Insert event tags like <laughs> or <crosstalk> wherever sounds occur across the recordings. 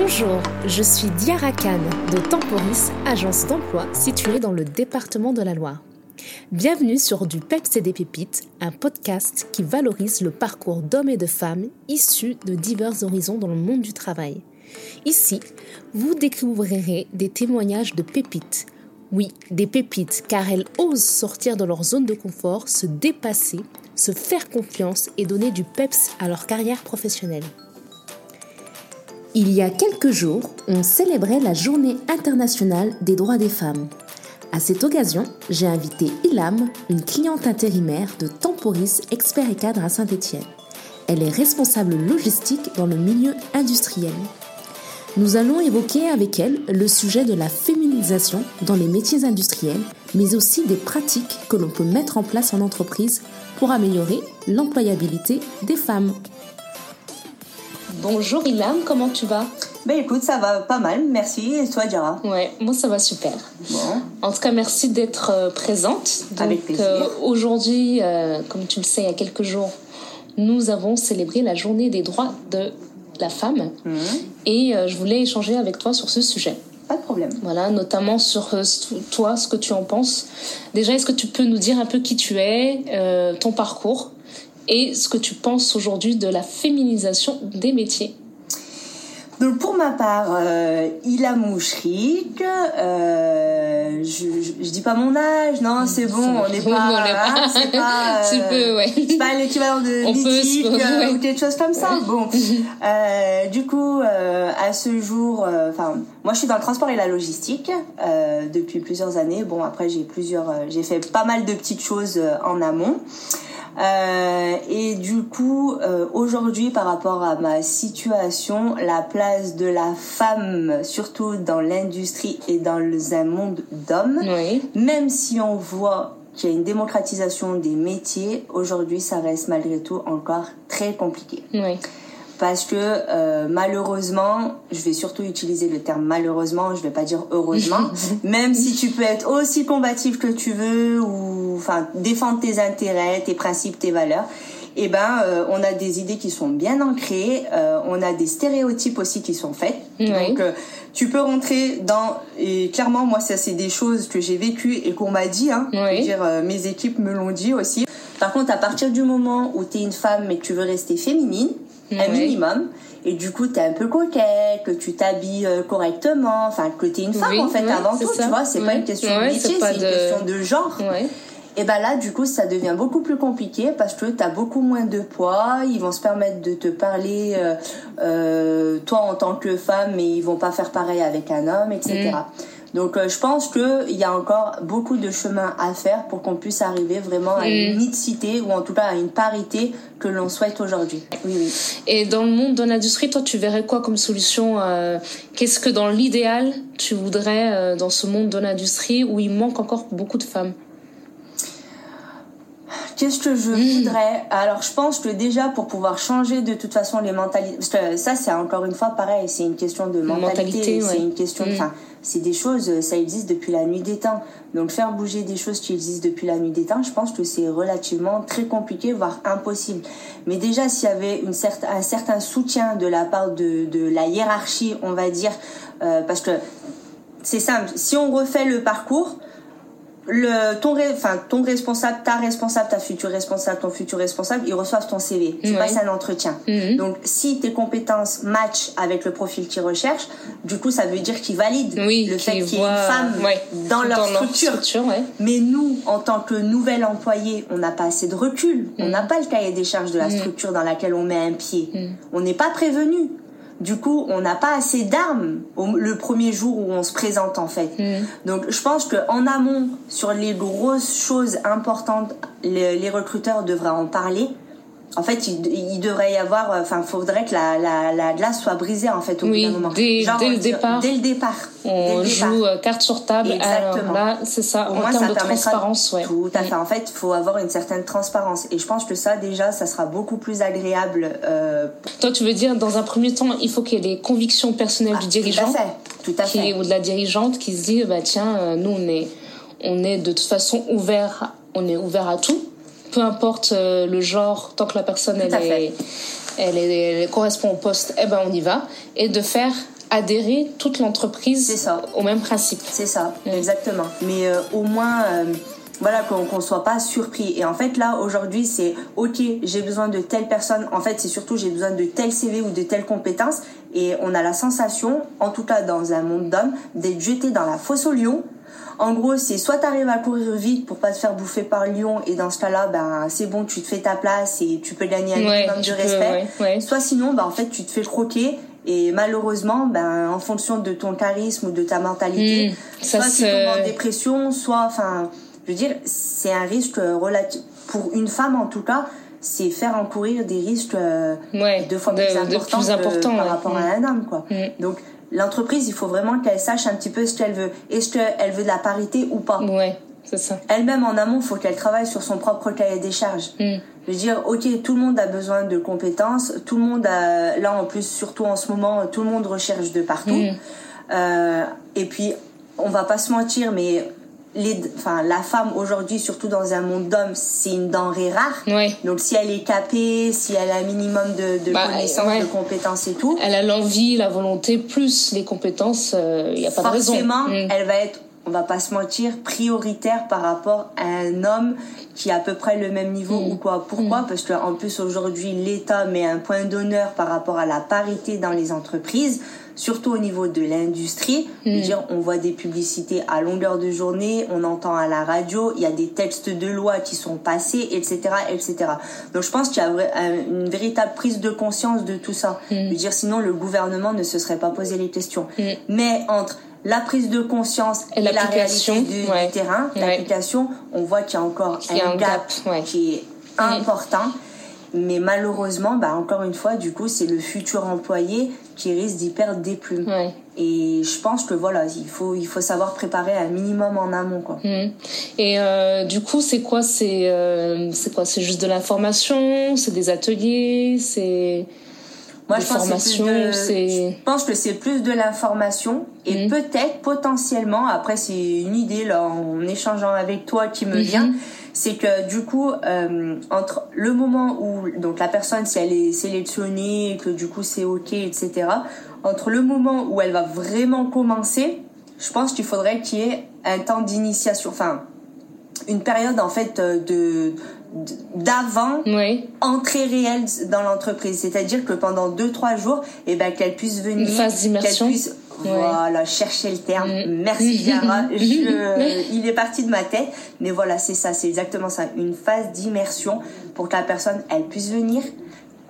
Bonjour, je suis Diara Khan de Temporis, agence d'emploi située dans le département de la Loire. Bienvenue sur Du Peps et des Pépites, un podcast qui valorise le parcours d'hommes et de femmes issus de divers horizons dans le monde du travail. Ici, vous découvrirez des témoignages de pépites. Oui, des pépites, car elles osent sortir de leur zone de confort, se dépasser, se faire confiance et donner du peps à leur carrière professionnelle. Il y a quelques jours, on célébrait la Journée internationale des droits des femmes. À cette occasion, j'ai invité Ilham, une cliente intérimaire de Temporis Expert et Cadre à Saint-Étienne. Elle est responsable logistique dans le milieu industriel. Nous allons évoquer avec elle le sujet de la féminisation dans les métiers industriels, mais aussi des pratiques que l'on peut mettre en place en entreprise pour améliorer l'employabilité des femmes. Bonjour Ilham, comment tu vas? Ben écoute, ça va pas mal, merci. Et toi, Diara Ouais, moi ça va super. Bon. En tout cas, merci d'être euh, présente. Avec plaisir. Euh, aujourd'hui, euh, comme tu le sais, il y a quelques jours, nous avons célébré la journée des droits de la femme. Mhm. Et je voulais échanger avec toi sur ce sujet. Pas de problème. Voilà, notamment sur toi, ce que tu en penses. Déjà, est-ce que tu peux nous dire un peu qui tu es, ton parcours? Et ce que tu penses aujourd'hui de la féminisation des métiers. Donc pour ma part, euh, Ila Mouchrik, euh, je, je, dis pas mon âge, non c'est <laughs> bon, on n'est <laughs> pas, hein, c'est pas, <laughs> euh, ouais. pas l'équivalent de mythique euh, ou quelque chose comme ça. Bon, euh, du coup, euh, à ce jour, enfin, moi je suis dans le transport et la logistique depuis plusieurs années. Bon après j'ai plusieurs, j'ai fait pas mal de petites choses en amont. Euh, et du coup, euh, aujourd'hui, par rapport à ma situation, la place de la femme, surtout dans l'industrie et dans un monde d'hommes, même si on voit qu'il y a une démocratisation des métiers, aujourd'hui, ça reste malgré tout encore très compliqué. Oui parce que euh, malheureusement, je vais surtout utiliser le terme malheureusement, je vais pas dire heureusement, <laughs> même si tu peux être aussi combatif que tu veux ou enfin défendre tes intérêts, tes principes, tes valeurs, eh ben euh, on a des idées qui sont bien ancrées, euh, on a des stéréotypes aussi qui sont faits. Donc euh, tu peux rentrer dans et clairement moi ça c'est des choses que j'ai vécues et qu'on m'a dit hein, dire euh, mes équipes me l'ont dit aussi. Par contre à partir du moment où tu es une femme mais que tu veux rester féminine, un minimum. Et du coup, t'es un peu coquette, que tu t'habilles euh, correctement, enfin, que t'es une femme en fait avant tout, tu vois, c'est pas une question de métier, c'est une question de genre. Et ben là, du coup, ça devient beaucoup plus compliqué parce que t'as beaucoup moins de poids, ils vont se permettre de te parler, euh, euh, toi en tant que femme, mais ils vont pas faire pareil avec un homme, etc. Donc euh, je pense qu'il y a encore beaucoup de chemin à faire pour qu'on puisse arriver vraiment à une mm. mixité ou en tout cas à une parité que l'on souhaite aujourd'hui. Oui, Et dans le monde de l'industrie, toi tu verrais quoi comme solution euh, Qu'est-ce que dans l'idéal tu voudrais euh, dans ce monde de l'industrie où il manque encore beaucoup de femmes? Qu'est-ce que je mm. voudrais? Alors, je pense que déjà, pour pouvoir changer de toute façon les mentalités, parce que ça, c'est encore une fois pareil, c'est une question de mentalité, c'est une question, mm. enfin, c'est des choses, ça existe depuis la nuit des temps. Donc, faire bouger des choses qui existent depuis la nuit des temps, je pense que c'est relativement très compliqué, voire impossible. Mais déjà, s'il y avait une un certain soutien de la part de, de la hiérarchie, on va dire, euh, parce que c'est simple, si on refait le parcours, le ton enfin ton responsable ta responsable ta future responsable ton futur responsable ils reçoivent ton CV tu passes un entretien mhm. donc si tes compétences matchent avec le profil qu'ils recherchent du coup ça veut dire qu'ils valident le fait qu'il y ait une femme dans leur structure, mais nous en tant que nouvel employé on n'a pas assez de recul. On mhm. n'a pas le cahier des charges de la mhm. structure dans laquelle on met un pied. On n'est pas prévenu du coup, on n'a pas assez d'armes le premier jour où on se présente en fait. Mm. Donc, je pense que en amont, sur les grosses choses importantes, les recruteurs devraient en parler en fait, il, devrait y avoir, euh, enfin, faudrait que la, la, la, glace soit brisée en fait au oui, bout moment. Dès, dès le départ. Dès le départ. On joue euh, carte sur table. Exactement. là, c'est ça. en termes de transparence, ouais. Tout à fait. En fait, il faut avoir une certaine transparence. Et je pense que ça, déjà, ça sera beaucoup plus agréable. Euh... Toi, tu veux dire, dans un premier temps, il faut qu'il y ait des convictions personnelles ah, du dirigeant. Tout à fait. Tout à fait. ou de la dirigeante qui se dit, bah tiens, nous, on est, on est de toute façon ouvert, on est ouvert à tout peu importe euh, le genre, tant que la personne elle, est, elle, est, correspond au poste, eh ben on y va. Et de faire adhérer toute l'entreprise au même principe. C'est ça, exactement. Mais euh, au moins, euh, voilà, qu'on ne soit pas surpris. Et en fait, là, aujourd'hui, c'est OK, j'ai besoin de telle personne. En fait, c'est surtout j'ai besoin de tel CV ou de telle compétence. Et on a la sensation, en tout cas dans un monde d'hommes, d'être jeté dans la fosse au lion. En gros, c'est soit tu arrives à courir vite pour pas te faire bouffer par lion et dans ce cas-là, ben c'est bon, tu te fais ta place et tu peux gagner un minimum de respect. Soit sinon, ben en fait, tu te fais croquer et malheureusement, ben, en fonction de ton charisme ou de ta mentalité, hmm. soit tu tombes en dépression, soit, enfin, je veux dire, c'est un risque relatif, pour une femme en tout cas, c'est faire encourir des risques euh, deux fois plus, importants par rapport à hmm. un homme, quoi. Hmm. Donc, l'entreprise, il faut vraiment qu'elle sache un petit peu ce qu'elle veut. Est-ce qu'elle veut de la parité ou pas? Ouais, c'est ça. Elle-même, en amont, il faut qu'elle travaille sur son propre cahier des charges. Je veux dire, ok, tout le monde a besoin de compétences, tout le monde a, là en plus, surtout en ce moment, tout le monde recherche de partout. Mm. Euh, et puis, on va pas se mentir, mais les, enfin, la femme aujourd'hui, surtout dans un monde d'hommes, c'est une denrée rare. Donc si elle est capée, si elle a un minimum de, de bah, connaissances, de compétences et tout. Elle a l'envie, la volonté, plus les compétences, il euh, n'y a pas de raison. Forcément, mm. elle va être on va pas se mentir, prioritaire par rapport à un homme qui a à peu près le même niveau mm. ou quoi. Pourquoi? Mm. Parce qu'en plus aujourd'hui l'État met un point d'honneur par rapport à la parité dans les entreprises, surtout au niveau de l'industrie. Mm. dire, on voit des publicités à longueur de journée, on entend à la radio, il y a des textes de loi qui sont passés, etc., etc. Donc je pense qu'il y a une véritable prise de conscience de tout ça. Je dire, sinon le gouvernement ne se serait pas posé les questions. Mais entre la prise de conscience et, la réalité du, terrain, l'application, on voit qu'il y a encore un, gap, qui est important. Mais malheureusement, bah, encore une fois, du coup, c'est le futur employé qui risque d'y perdre des plumes. Et je pense que voilà, il faut, il faut savoir préparer un minimum en amont. Quoi. Mmh. Et euh, du coup, c'est quoi? C'est euh, c'est quoi? C'est juste de l'information? C'est des ateliers? C'est moi, je pense, que c'est plus de l'information et mhm. peut-être potentiellement, après c'est une idée là en échangeant avec toi qui me mhm. vient, c'est que du coup euh, entre le moment où donc la personne si elle est sélectionnée et que du coup c'est ok etc, entre le moment où elle va vraiment commencer, je pense qu'il faudrait qu'il y ait un temps d'initiation, enfin une période en fait de d'avant entrée réelle dans l'entreprise. C'est-à-dire que pendant deux trois jours et eh ben qu'elle puisse venir qu'elle puisse voilà chercher le terme. Mm. merci Diara <laughs> il est parti de ma tête. Mais voilà c'est ça c'est exactement ça. Une phase d'immersion pour que la personne elle puisse venir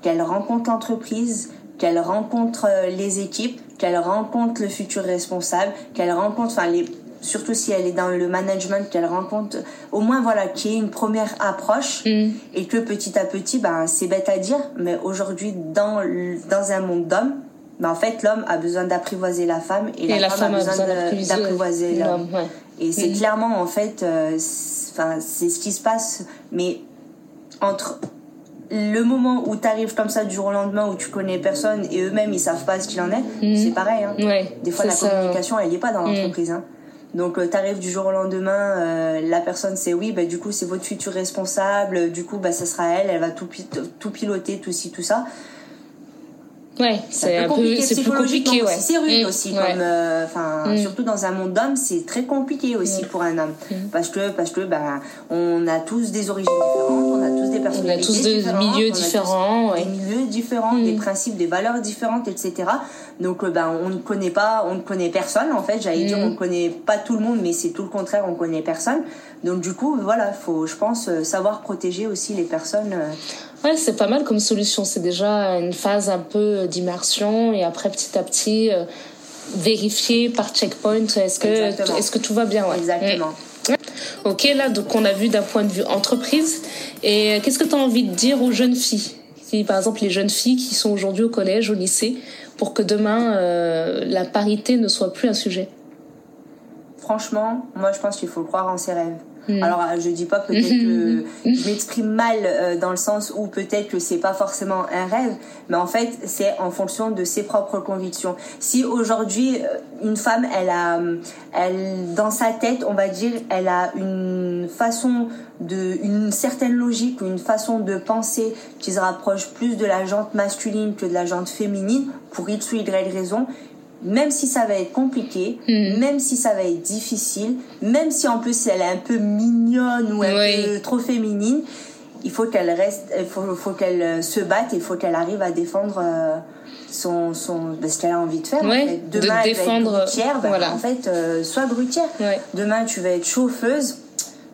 qu'elle rencontre l'entreprise qu'elle rencontre euh, les équipes qu'elle rencontre le futur responsable qu'elle rencontre enfin les surtout si elle est dans le management, qu'elle rencontre, au moins voilà, qu'il y ait une première approche mm. et que petit à petit, ben, c'est bête à dire, mais aujourd'hui, dans, dans un monde d'hommes, ben, en fait, l'homme a besoin d'apprivoiser la femme et, la, femme, a besoin d'apprivoiser l'homme. Et c'est mm. clairement, en fait, euh, c'est ce qui se passe, mais entre le moment où tu arrives comme ça du jour au lendemain où tu connais personne et eux-mêmes ils savent pas ce qu'il en est, mm. c'est pareil. Hein. Des fois la communication elle est pas dans l'entreprise. Hein. Donc euh, t'arrives du jour au lendemain, euh, la personne c'est oui, bah du coup c'est votre futur responsable, du coup bah ça sera elle, elle va tout, tout piloter, tout ci, tout ça. Ouais, c'est un peu c'est plus compliqué, ouais. C'est rude mm. aussi, comme, euh, enfin, mm. surtout dans un monde d'hommes, c'est très compliqué aussi mm. pour un homme, parce que parce que bah on a tous des origines différentes, on a tous des personnalités on a tous des milieux différents, des milieux différents, des principes, des valeurs différentes, etc. Donc bah on ne connaît pas, on ne connaît personne en fait. J'allais dire on ne connaît pas tout le monde, mais c'est tout le contraire, on connaît personne. Donc du coup voilà, faut je pense savoir protéger aussi les personnes. Ouais, c'est pas mal comme solution. C'est déjà une phase un peu d'immersion et après petit à petit euh, vérifier par checkpoint est-ce que est-ce que tout va bien. Ouais. Exactement. Mm. Ok, là donc on a vu d'un point de vue entreprise. Et qu'est-ce que tu as envie de dire aux jeunes filles? Par exemple les jeunes filles qui sont aujourd'hui au collège, au lycée, pour que demain euh, la parité ne soit plus un sujet? Franchement, moi je pense qu'il faut croire en ses rêves. Mm. Alors euh, je dis pas peut-être que <laughs> je m'exprime mal euh, dans le sens où peut-être que c'est pas forcément un rêve, mais en fait c'est en fonction de ses propres convictions. Si aujourd'hui euh, une femme elle a elle dans sa tête on va dire elle a une façon de une certaine logique ou une façon de penser qui se rapproche plus de la jante masculine que de la jante féminine pour x ou y raison même si ça va être compliqué, Mm. même si ça va être difficile, même si en plus elle est un peu mignonne ou un Oui. peu trop féminine, il faut qu'elle reste, il faut, faut qu'elle euh, se batte il faut qu'elle arrive à défendre euh, son, son, ben, ce qu'elle a envie de faire. en fait. de Demain, elle va défendre, être grutière, ben, voilà. en fait, euh, sois grutière. Ouais. Demain, tu vas être chauffeuse.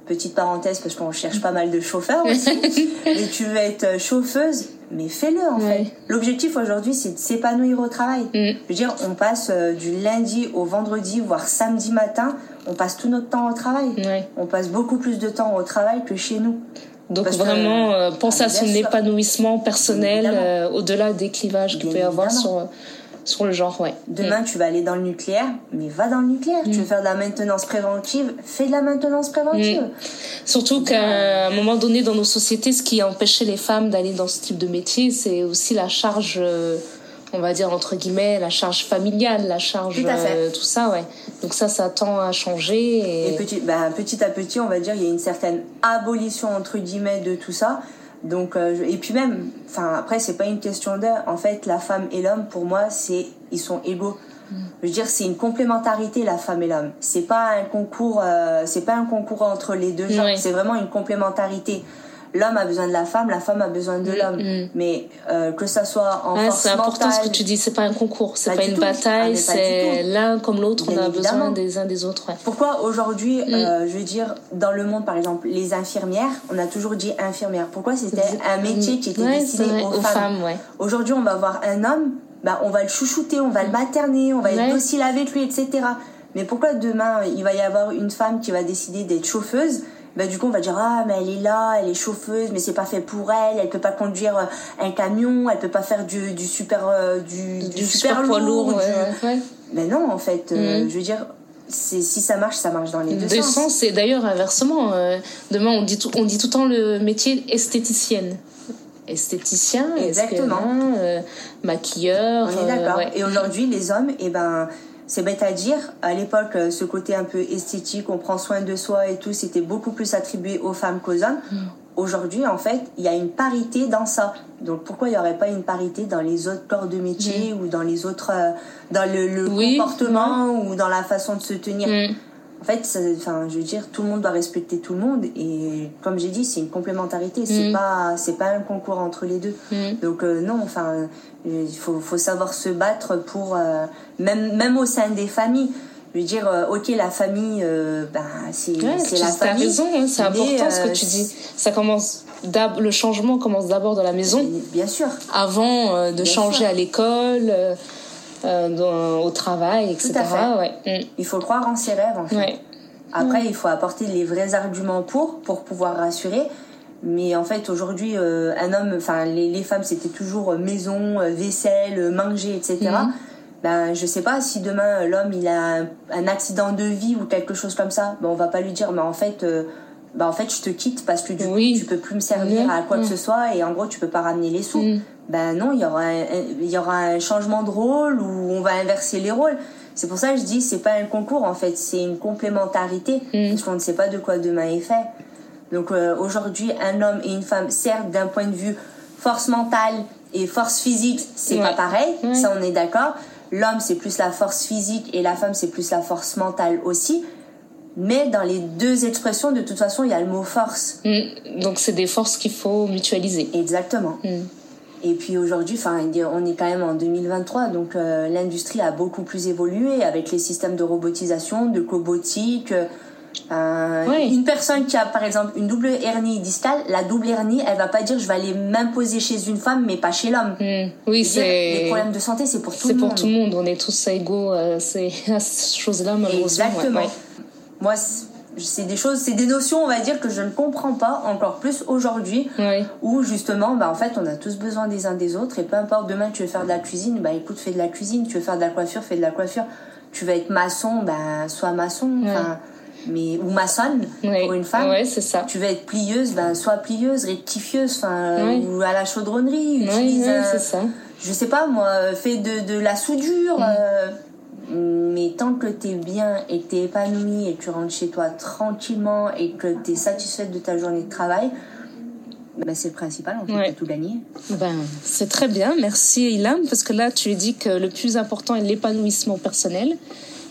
Petite parenthèse parce qu'on cherche pas mal de chauffeurs aussi. <laughs> mais tu vas être chauffeuse, mais fais-le en Ouais. fait. L'objectif aujourd'hui, c'est de s'épanouir au travail. Mm. Je veux dire, on passe euh, du lundi au vendredi, voire samedi matin, on passe tout notre temps au travail. Ouais. On passe beaucoup plus de temps au travail que chez nous. Donc Parce que- vraiment, euh, penser Ah, à son sûr. épanouissement personnel euh, au-delà des clivages qu'il peut y avoir sur, sur le genre, ouais. Demain, tu vas aller dans le nucléaire, mais va dans le nucléaire. Tu Mm. veux faire de la maintenance préventive, fais de la maintenance préventive. Mm. Surtout qu'à un moment donné dans nos sociétés, ce qui a empêché les femmes d'aller dans ce type de métier, c'est aussi la charge, euh, on va dire entre guillemets, la charge familiale, la charge, Tout euh, tout ça, ouais. Donc ça, ça tend à changer. Et... Et petit, ben, petit à petit, on va dire, il y a une certaine abolition entre guillemets de tout ça. Donc, euh, je- et puis même, enfin après, c'est pas une question d'heure. En fait, la femme et l'homme, pour moi, c'est ils sont égaux. Je veux dire, c'est une complémentarité la femme et l'homme. C'est pas un concours, euh, c'est pas un concours entre les deux genres. Oui. C'est vraiment une complémentarité. L'homme a besoin de la femme, la femme a besoin de l'homme. mm. Mais euh, que ça soit en force c'est important ce que tu dis, c'est pas un concours, c'est Pas pas, une tout. Ah, bataille, c'est l'un comme l'autre, on a évidemment. besoin des uns des autres. Ouais. Pourquoi aujourd'hui, Mm. euh, je veux dire, dans le monde, par exemple, les infirmières, on a toujours dit infirmière. Pourquoi c'était un métier qui était Ouais, destiné vrai, aux, femmes. ouais. Aujourd'hui, on va voir un homme, bah, on va le chouchouter, on va le materner, on va être docile avec lui, etc. Mais pourquoi demain, il va y avoir une femme qui va décider d'être chauffeuse bah, du coup, on va dire, ah, mais elle est là, elle est chauffeuse, mais c'est pas fait pour elle, elle peut pas conduire euh, un camion, elle peut pas faire du, du super, euh, du, Du super poids lourd, ouais, ouais. Mais non, en fait, euh, Mhm. je veux dire, si ça marche, ça marche dans les deux, Deux sens. sens, et d'ailleurs inversement. euh, demain, on dit, tout, on dit tout le temps le métier esthéticienne. Esthéticien, Exactement. euh, maquilleur. On est euh, d'accord. ouais. Et aujourd'hui, les hommes, eh ben, c'est bête à dire. À l'époque, euh, ce côté un peu esthétique, on prend soin de soi et tout, c'était beaucoup plus attribué aux femmes qu'aux hommes. Mm. Aujourd'hui, en fait, il y a une parité dans ça. Donc, pourquoi il n'y aurait pas une parité dans les autres corps de métier ou dans les autres, euh, dans le, le Mm. Oui, comportement ou dans la façon de se tenir? Mm. En fait, ça- enfin, je veux dire, tout le monde doit respecter tout le monde et comme j'ai dit, c'est une complémentarité. C'est Mm. pas, c'est pas un concours entre les deux. Mm. Donc euh, non, enfin, euh, il faut, faut savoir se battre pour euh, même, même au sein des familles. Je veux dire, euh, ok, la famille, ben, c'est Ouais, c'est tu- la famille. raison, hein, c'est important ce que tu dis. Ça commence le changement commence d'abord dans la maison, Bien sûr. avant de Bien changer sûr. à l'école, dans- au travail, etc. Tout à fait. Ouais. Il faut croire en ses rêves, en Mm. fait. Après, il faut apporter les vrais arguments pour, pour pouvoir rassurer. Mais en fait, aujourd'hui, euh, un homme, enfin, les, les femmes, c'était toujours euh, maison, euh, vaisselle, euh, manger, etc. Mhm. Ben, je sais pas si demain euh, l'homme il a un, un accident de vie ou quelque chose comme ça, ben, on va pas lui dire, mais en fait, euh, ben, en fait, je te quitte parce que du Oui. coup, tu peux plus me servir à quoi que Mhm. ce soit et en gros, tu peux pas ramener les sous. Ben non, il y aura un, il y aura un changement de rôle où on va inverser les rôles. C'est pour ça que je dis c'est pas un concours en fait, c'est une complémentarité Mm. parce qu'on ne sait pas de quoi demain est fait. Donc euh, aujourd'hui, un homme et une femme, certes d'un point de vue force mentale et force physique, c'est Ouais. pas pareil, Ouais. ça on est d'accord. L'homme c'est plus la force physique et la femme c'est plus la force mentale aussi. Mais dans les deux expressions, de toute façon, il y a le mot force. Mm. Donc c'est des forces qu'il faut mutualiser. Exactement. Mm. Et puis aujourd'hui, enfin, on est quand même en 2023, donc euh, l'industrie a beaucoup plus évolué avec les systèmes de robotisation, de cobotique. euh, Oui. Une personne qui a par exemple une double hernie distale, la double hernie, elle va pas dire je vais aller m'imposer chez une femme, mais pas chez l'homme. Mm. Oui, dire, Les c'est problèmes de santé, c'est pour tout c'est le pour monde. tout le monde. On est tous égaux euh, c'est <laughs> à ces choses-là, malheureusement. Exactement. ouais, ouais. Moi, c'est- des choses, c'est des notions, on va dire, que je ne comprends pas encore plus aujourd'hui. Ouais. où justement bah en fait on a tous besoin des uns des autres et peu importe demain tu veux faire de la cuisine bah écoute fais de la cuisine tu veux faire de la coiffure fais de la coiffure tu veux être maçon bah sois maçon mais ou maçonne pour une femme ça. tu veux être plieuse bah sois plieuse rectifieuse ou à la chaudronnerie utilise un- c'est ça. je sais pas moi fais de, de la soudure Mm. euh, mais tant que t'es bien et que t'es épanoui et que tu rentres chez toi tranquillement et que t'es satisfaite de ta journée de travail ben, c'est le principal, on fait tout gagner. Ben, c'est très bien, merci Ilam, parce que là, tu dis que le plus important est l'épanouissement personnel.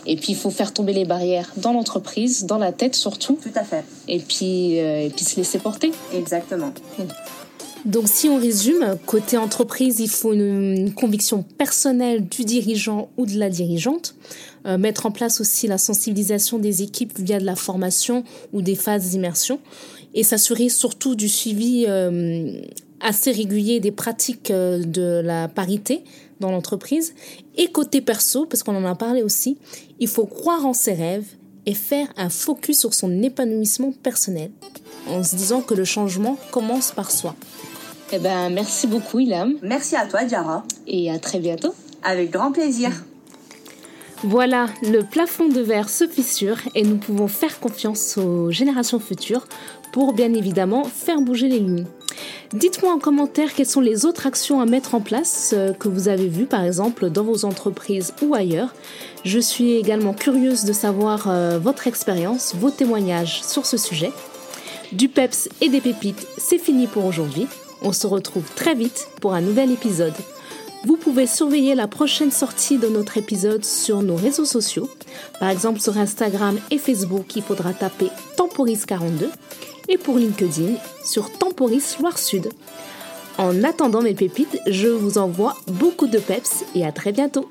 Et puis, il faut faire tomber les barrières dans l'entreprise, dans la tête surtout. Tout à fait. Et puis, euh, et puis se laisser porter. Exactement. Donc, si on résume, côté entreprise, il faut une, conviction personnelle du dirigeant ou de la dirigeante. Euh, mettre en place aussi la sensibilisation des équipes via de la formation ou des phases d'immersion. Et s'assurer surtout du suivi euh, assez régulier des pratiques de la parité dans l'entreprise. Et côté perso, parce qu'on en a parlé aussi, il faut croire en ses rêves et faire un focus sur son épanouissement personnel, en se disant que le changement commence par soi. Eh ben, merci beaucoup, Ilham. Merci à toi, Diara. Et à très bientôt. Avec grand plaisir. Voilà, le plafond de verre se fissure et nous pouvons faire confiance aux générations futures pour bien évidemment faire bouger les lignes. Dites-moi en commentaire quelles sont les autres actions à mettre en place euh, que vous avez vues par exemple dans vos entreprises ou ailleurs. Je suis également curieuse de savoir euh, votre expérience, vos témoignages sur ce sujet. Du peps et des pépites, c'est fini pour aujourd'hui. On se retrouve très vite pour un nouvel épisode. Vous pouvez surveiller la prochaine sortie de notre épisode sur nos réseaux sociaux. Par exemple sur Instagram et Facebook, il faudra taper Temporis42 et pour LinkedIn sur Temporis Loire Sud. En attendant mes pépites, je vous envoie beaucoup de peps et à très bientôt.